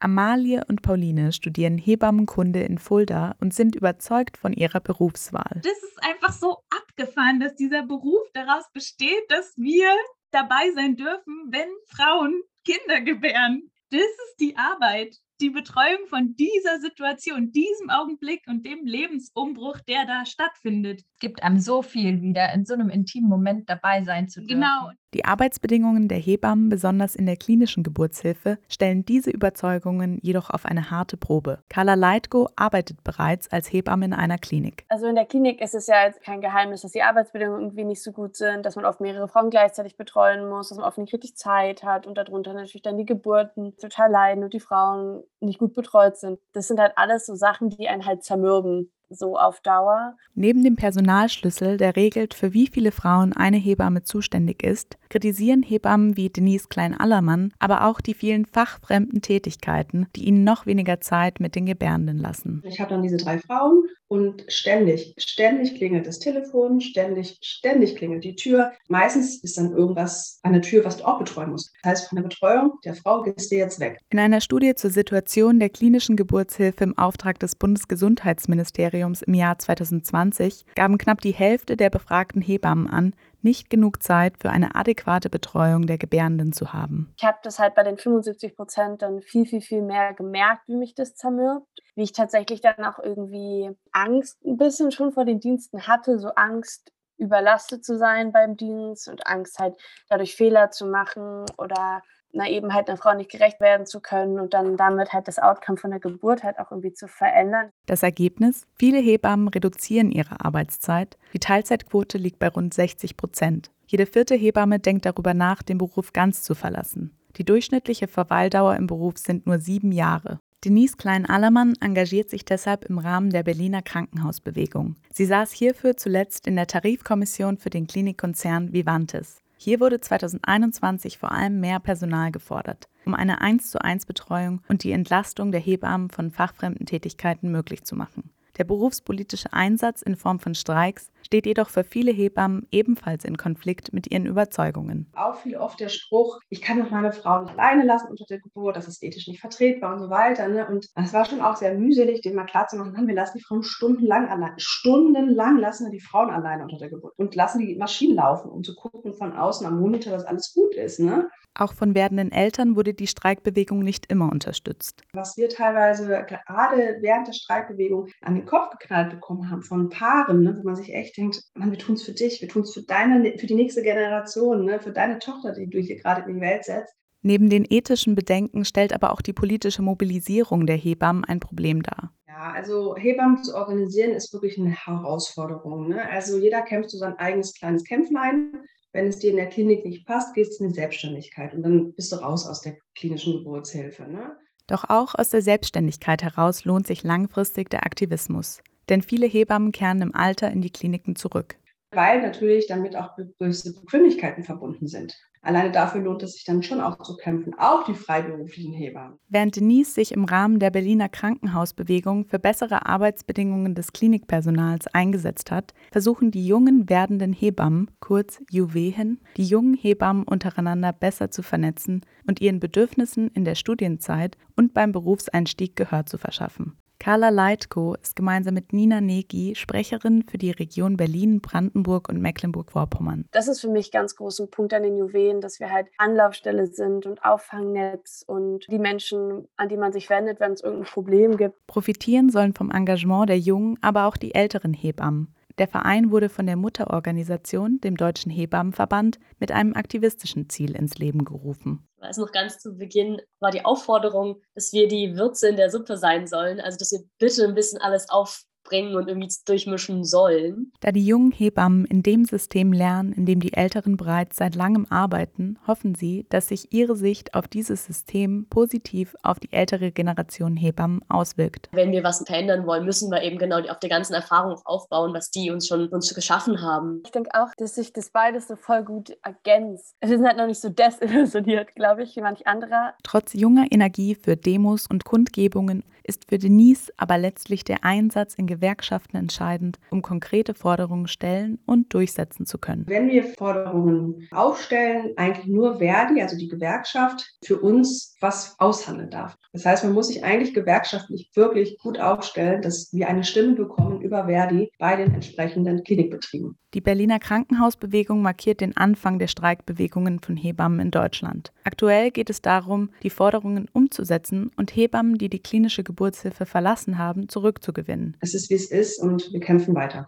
Amalie und Pauline studieren Hebammenkunde in Fulda und sind überzeugt von ihrer Berufswahl. Das ist einfach so abgefahren, dass dieser Beruf daraus besteht, dass wir dabei sein dürfen, wenn Frauen Kinder gebären. Das ist die Arbeit die Betreuung von dieser Situation, diesem Augenblick und dem Lebensumbruch, der da stattfindet. Es gibt einem so viel wieder, in so einem intimen Moment dabei sein zu dürfen. Genau. Die Arbeitsbedingungen der Hebammen, besonders in der klinischen Geburtshilfe, stellen diese Überzeugungen jedoch auf eine harte Probe. Carla Leitgo arbeitet bereits als Hebamme in einer Klinik. Also in der Klinik ist es ja kein Geheimnis, dass die Arbeitsbedingungen irgendwie nicht so gut sind, dass man oft mehrere Frauen gleichzeitig betreuen muss, dass man oft nicht richtig Zeit hat und darunter natürlich dann die Geburten total leiden und die Frauen nicht gut betreut sind. Das sind halt alles so Sachen, die einen halt zermürben so auf Dauer. Neben dem Personalschlüssel, der regelt, für wie viele Frauen eine Hebamme zuständig ist, kritisieren Hebammen wie Denise Klein-Allermann aber auch die vielen fachfremden Tätigkeiten, die ihnen noch weniger Zeit mit den Gebärenden lassen. Ich habe dann diese drei Frauen und ständig, ständig klingelt das Telefon, ständig, ständig klingelt die Tür. Meistens ist dann irgendwas an der Tür, was du auch betreuen musst. Das heißt, von der Betreuung der Frau gehst du jetzt weg. In einer Studie zur Situation der klinischen Geburtshilfe im Auftrag des Bundesgesundheitsministeriums im Jahr 2020 gaben knapp die Hälfte der befragten Hebammen an, nicht genug Zeit für eine adäquate Betreuung der Gebärenden zu haben. Ich habe das halt bei den 75 Prozent dann viel, viel, viel mehr gemerkt, wie mich das zermürbt, wie ich tatsächlich dann auch irgendwie Angst ein bisschen schon vor den Diensten hatte, so Angst überlastet zu sein beim Dienst und Angst halt dadurch Fehler zu machen oder na, eben halt einer Frau nicht gerecht werden zu können und dann damit halt das Outcome von der Geburt halt auch irgendwie zu verändern. Das Ergebnis? Viele Hebammen reduzieren ihre Arbeitszeit. Die Teilzeitquote liegt bei rund 60 Prozent. Jede vierte Hebamme denkt darüber nach, den Beruf ganz zu verlassen. Die durchschnittliche Verweildauer im Beruf sind nur sieben Jahre. Denise Klein-Allermann engagiert sich deshalb im Rahmen der Berliner Krankenhausbewegung. Sie saß hierfür zuletzt in der Tarifkommission für den Klinikkonzern Vivantes. Hier wurde 2021 vor allem mehr Personal gefordert, um eine 1 zu 1 Betreuung und die Entlastung der Hebammen von fachfremden Tätigkeiten möglich zu machen. Der berufspolitische Einsatz in Form von Streiks steht jedoch für viele Hebammen ebenfalls in Konflikt mit ihren Überzeugungen. Auch viel oft der Spruch, ich kann doch meine Frau nicht alleine lassen unter der Geburt, das ist ethisch nicht vertretbar und so weiter. Ne? Und es war schon auch sehr mühselig, dem mal klarzumachen, Mann, wir lassen die Frauen stundenlang allein, stundenlang lassen wir die Frauen alleine unter der Geburt und lassen die Maschinen laufen, um zu gucken von außen am Monitor, dass alles gut ist. Ne? Auch von werdenden Eltern wurde die Streikbewegung nicht immer unterstützt. Was wir teilweise gerade während der Streikbewegung an den Kopf geknallt bekommen haben von Paaren, ne, wo man sich echt denkt, Mann, wir tun es für dich, wir tun es für deine, für die nächste Generation, ne, für deine Tochter, die du hier gerade in die Welt setzt. Neben den ethischen Bedenken stellt aber auch die politische Mobilisierung der Hebammen ein Problem dar. Ja, also Hebammen zu organisieren ist wirklich eine Herausforderung. Ne? Also jeder kämpft so sein eigenes kleines Kämpflein wenn es dir in der Klinik nicht passt, gehst du in die Selbstständigkeit und dann bist du raus aus der klinischen Geburtshilfe. Ne? Doch auch aus der Selbstständigkeit heraus lohnt sich langfristig der Aktivismus. Denn viele Hebammen kehren im Alter in die Kliniken zurück. Weil natürlich damit auch gewisse Bequemlichkeiten verbunden sind. Alleine dafür lohnt es sich dann schon auch zu kämpfen, auch die freiberuflichen Hebammen. Während Denise sich im Rahmen der Berliner Krankenhausbewegung für bessere Arbeitsbedingungen des Klinikpersonals eingesetzt hat, versuchen die jungen werdenden Hebammen, kurz Juwehen, die jungen Hebammen untereinander besser zu vernetzen und ihren Bedürfnissen in der Studienzeit und beim Berufseinstieg Gehör zu verschaffen. Carla Leitko ist gemeinsam mit Nina Negi Sprecherin für die Region Berlin, Brandenburg und Mecklenburg-Vorpommern. Das ist für mich ganz großer Punkt an den Juwelen, dass wir halt Anlaufstelle sind und Auffangnetz und die Menschen, an die man sich wendet, wenn es irgendein Problem gibt. Profitieren sollen vom Engagement der jungen, aber auch die älteren Hebammen. Der Verein wurde von der Mutterorganisation, dem Deutschen Hebammenverband, mit einem aktivistischen Ziel ins Leben gerufen. Weiß noch ganz zu Beginn war die Aufforderung, dass wir die Würze in der Suppe sein sollen, also dass wir bitte ein bisschen alles auf bringen und irgendwie durchmischen sollen. Da die jungen Hebammen in dem System lernen, in dem die Älteren bereits seit langem arbeiten, hoffen sie, dass sich ihre Sicht auf dieses System positiv auf die ältere Generation Hebammen auswirkt. Wenn wir was verändern wollen, müssen wir eben genau auf der ganzen Erfahrung aufbauen, was die uns schon uns geschaffen haben. Ich denke auch, dass sich das beides so voll gut ergänzt. Wir sind halt noch nicht so desillusioniert, glaube ich, wie manch anderer. Trotz junger Energie für Demos und Kundgebungen ist für Denise aber letztlich der Einsatz in Gewerkschaften entscheidend, um konkrete Forderungen stellen und durchsetzen zu können. Wenn wir Forderungen aufstellen, eigentlich nur Verdi, also die Gewerkschaft, für uns was aushandeln darf. Das heißt, man muss sich eigentlich gewerkschaftlich wirklich gut aufstellen, dass wir eine Stimme bekommen über Verdi bei den entsprechenden Klinikbetrieben. Die Berliner Krankenhausbewegung markiert den Anfang der Streikbewegungen von Hebammen in Deutschland. Aktuell geht es darum, die Forderungen umzusetzen und Hebammen, die die klinische Geburtshilfe verlassen haben, zurückzugewinnen. Es ist, wie es ist und wir kämpfen weiter.